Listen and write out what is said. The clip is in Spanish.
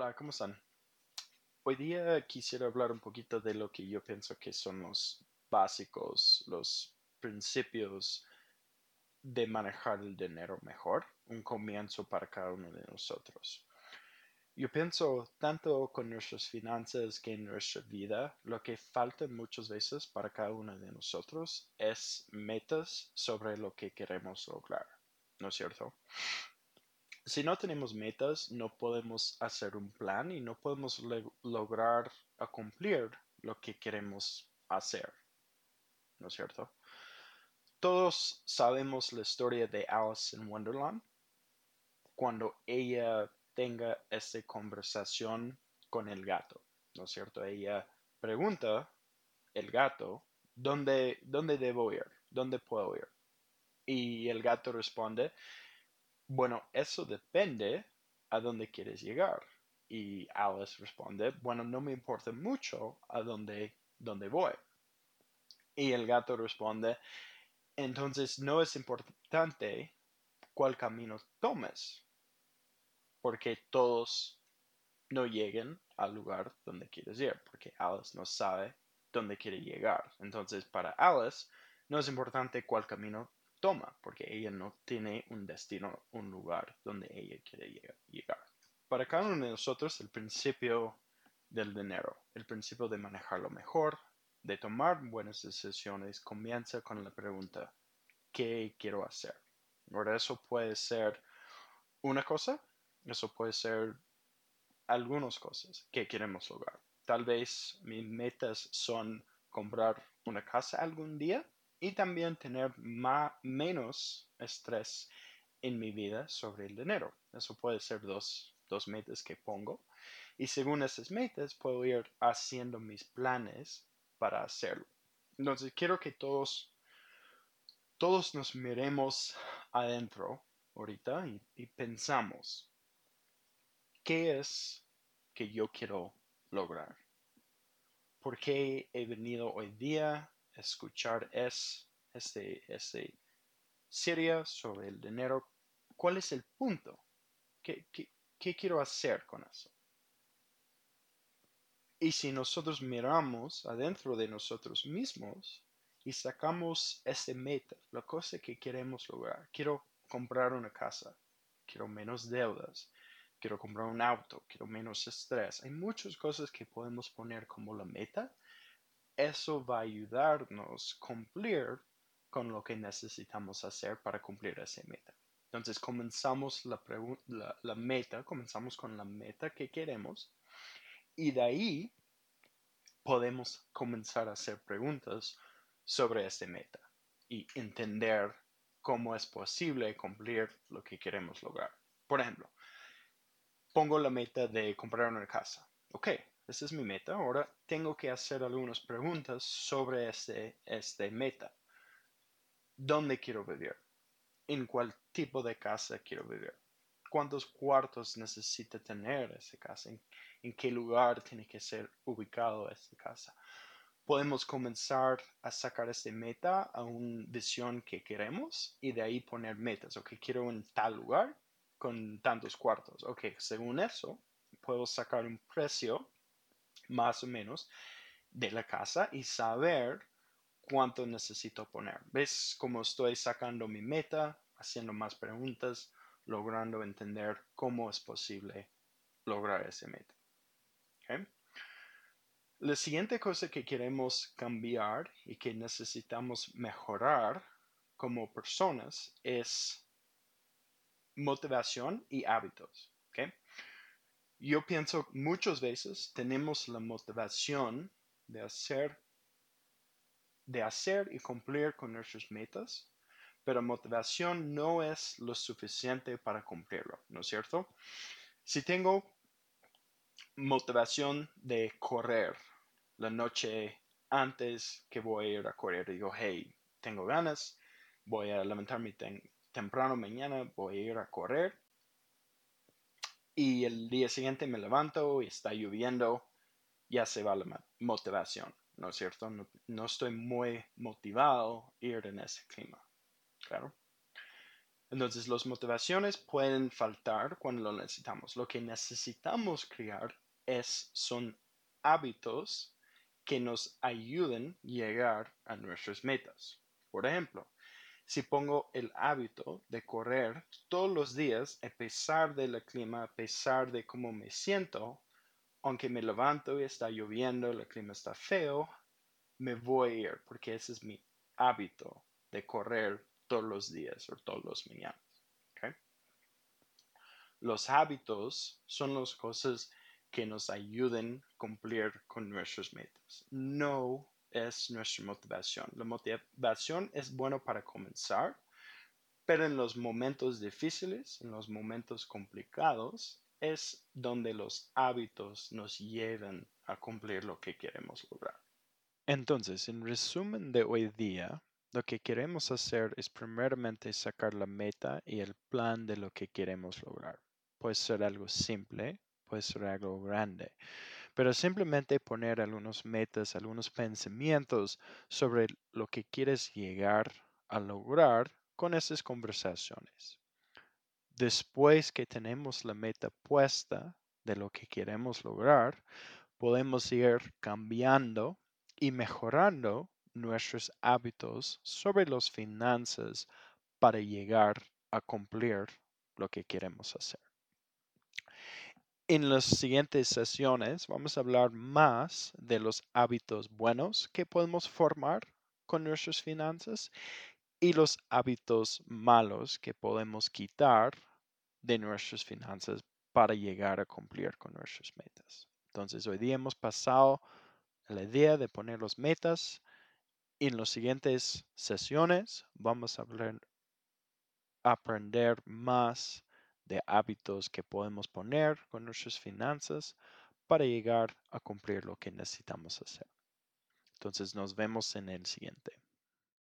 Hola, ¿cómo están? Hoy día quisiera hablar un poquito de lo que yo pienso que son los básicos, los principios de manejar el dinero mejor, un comienzo para cada uno de nosotros. Yo pienso tanto con nuestras finanzas que en nuestra vida, lo que falta muchas veces para cada uno de nosotros es metas sobre lo que queremos lograr, ¿no es cierto? Si no tenemos metas, no podemos hacer un plan y no podemos lograr cumplir lo que queremos hacer. ¿No es cierto? Todos sabemos la historia de Alice in Wonderland. Cuando ella tenga esta conversación con el gato, ¿no es cierto? Ella pregunta el gato, ¿dónde, dónde debo ir? ¿Dónde puedo ir? Y el gato responde, bueno, eso depende a dónde quieres llegar. Y Alice responde, bueno, no me importa mucho a dónde, dónde voy. Y el gato responde, entonces no es importante cuál camino tomes, porque todos no lleguen al lugar donde quieres ir, porque Alice no sabe dónde quiere llegar. Entonces, para Alice, no es importante cuál camino toma, porque ella no tiene un destino, un lugar donde ella quiere llegar. Para cada uno de nosotros, el principio del dinero, el principio de manejarlo mejor, de tomar buenas decisiones, comienza con la pregunta, ¿qué quiero hacer? Ahora, eso puede ser una cosa, eso puede ser algunas cosas que queremos lograr. Tal vez mis metas son comprar una casa algún día y también tener más, menos estrés en mi vida sobre el dinero. Eso puede ser dos, dos metas que pongo. Y según esas metas puedo ir haciendo mis planes para hacerlo. Entonces quiero que todos, todos nos miremos adentro ahorita y, pensamos, ¿qué es que yo quiero lograr? ¿Por qué he venido hoy día escuchar es este, este serie sobre el dinero. ¿Cuál es el punto? ¿Qué, qué quiero hacer con eso? Y si nosotros miramos adentro de nosotros mismos y sacamos ese meta, la cosa que queremos lograr, quiero comprar una casa, quiero menos deudas, quiero comprar un auto, quiero menos estrés. Hay muchas cosas que podemos poner como la meta eso va a ayudarnos a cumplir con lo que necesitamos hacer para cumplir esa meta. Entonces comenzamos la, meta, comenzamos con la meta que queremos y de ahí podemos comenzar a hacer preguntas sobre esa meta y entender cómo es posible cumplir lo que queremos lograr. Por ejemplo, pongo la meta de comprar una casa. Ok, esa es mi meta. Ahora tengo que hacer algunas preguntas sobre este, este meta. ¿Dónde quiero vivir? ¿En cuál tipo de casa quiero vivir? ¿Cuántos cuartos necesita tener esa casa? ¿En, qué lugar tiene que ser ubicado esa casa? Podemos comenzar a sacar este meta a una visión que queremos y de ahí poner metas. Ok, quiero en tal lugar con tantos cuartos. Ok, según eso, puedo sacar un precio más o menos de la casa y saber cuánto necesito poner. ¿Ves cómo estoy sacando mi meta, haciendo más preguntas, logrando entender cómo es posible lograr ese meta? La siguiente cosa que queremos cambiar y que necesitamos mejorar como personas es motivación y hábitos. ¿okay? Yo pienso muchas veces tenemos la motivación de hacer, de hacer y cumplir con nuestras metas, pero motivación no es lo suficiente para cumplirlo, ¿no es cierto? Si tengo motivación de correr la noche antes que voy a ir a correr, digo, hey, tengo ganas, voy a levantarme temprano mañana, voy a ir a correr y el día siguiente me levanto y está lloviendo, ya se va la motivación, ¿no es cierto? No, estoy muy motivado a ir en ese clima, claro. Entonces, las motivaciones pueden faltar cuando lo necesitamos. Lo que necesitamos crear es, son hábitos que nos ayuden a llegar a nuestras metas. Por ejemplo, si pongo el hábito de correr todos los días, a pesar del clima, a pesar de cómo me siento, aunque me levanto y está lloviendo, el clima está feo, me voy a ir porque ese es mi hábito de correr todos los días o todos los mañanas. Los hábitos son las cosas que nos ayuden a cumplir con nuestras metas. No es nuestra motivación. La motivación es bueno para comenzar, pero en los momentos difíciles, en los momentos complicados, es donde los hábitos nos llevan a cumplir lo que queremos lograr. Entonces, en resumen de hoy día, lo que queremos hacer es primeramente sacar la meta y el plan de lo que queremos lograr. Puede ser algo simple, puede ser algo grande pero simplemente poner algunos metas, algunos pensamientos sobre lo que quieres llegar a lograr con esas conversaciones. Después que tenemos la meta puesta de lo que queremos lograr, podemos ir cambiando y mejorando nuestros hábitos sobre las finanzas para llegar a cumplir lo que queremos hacer. En las siguientes sesiones vamos a hablar más de los hábitos buenos que podemos formar con nuestras finanzas y los hábitos malos que podemos quitar de nuestras finanzas para llegar a cumplir con nuestras metas. Entonces, hoy día hemos pasado la idea de poner las metas. En las siguientes sesiones vamos a aprender más de hábitos que podemos poner con nuestras finanzas para llegar a cumplir lo que necesitamos hacer. Entonces nos vemos en el siguiente.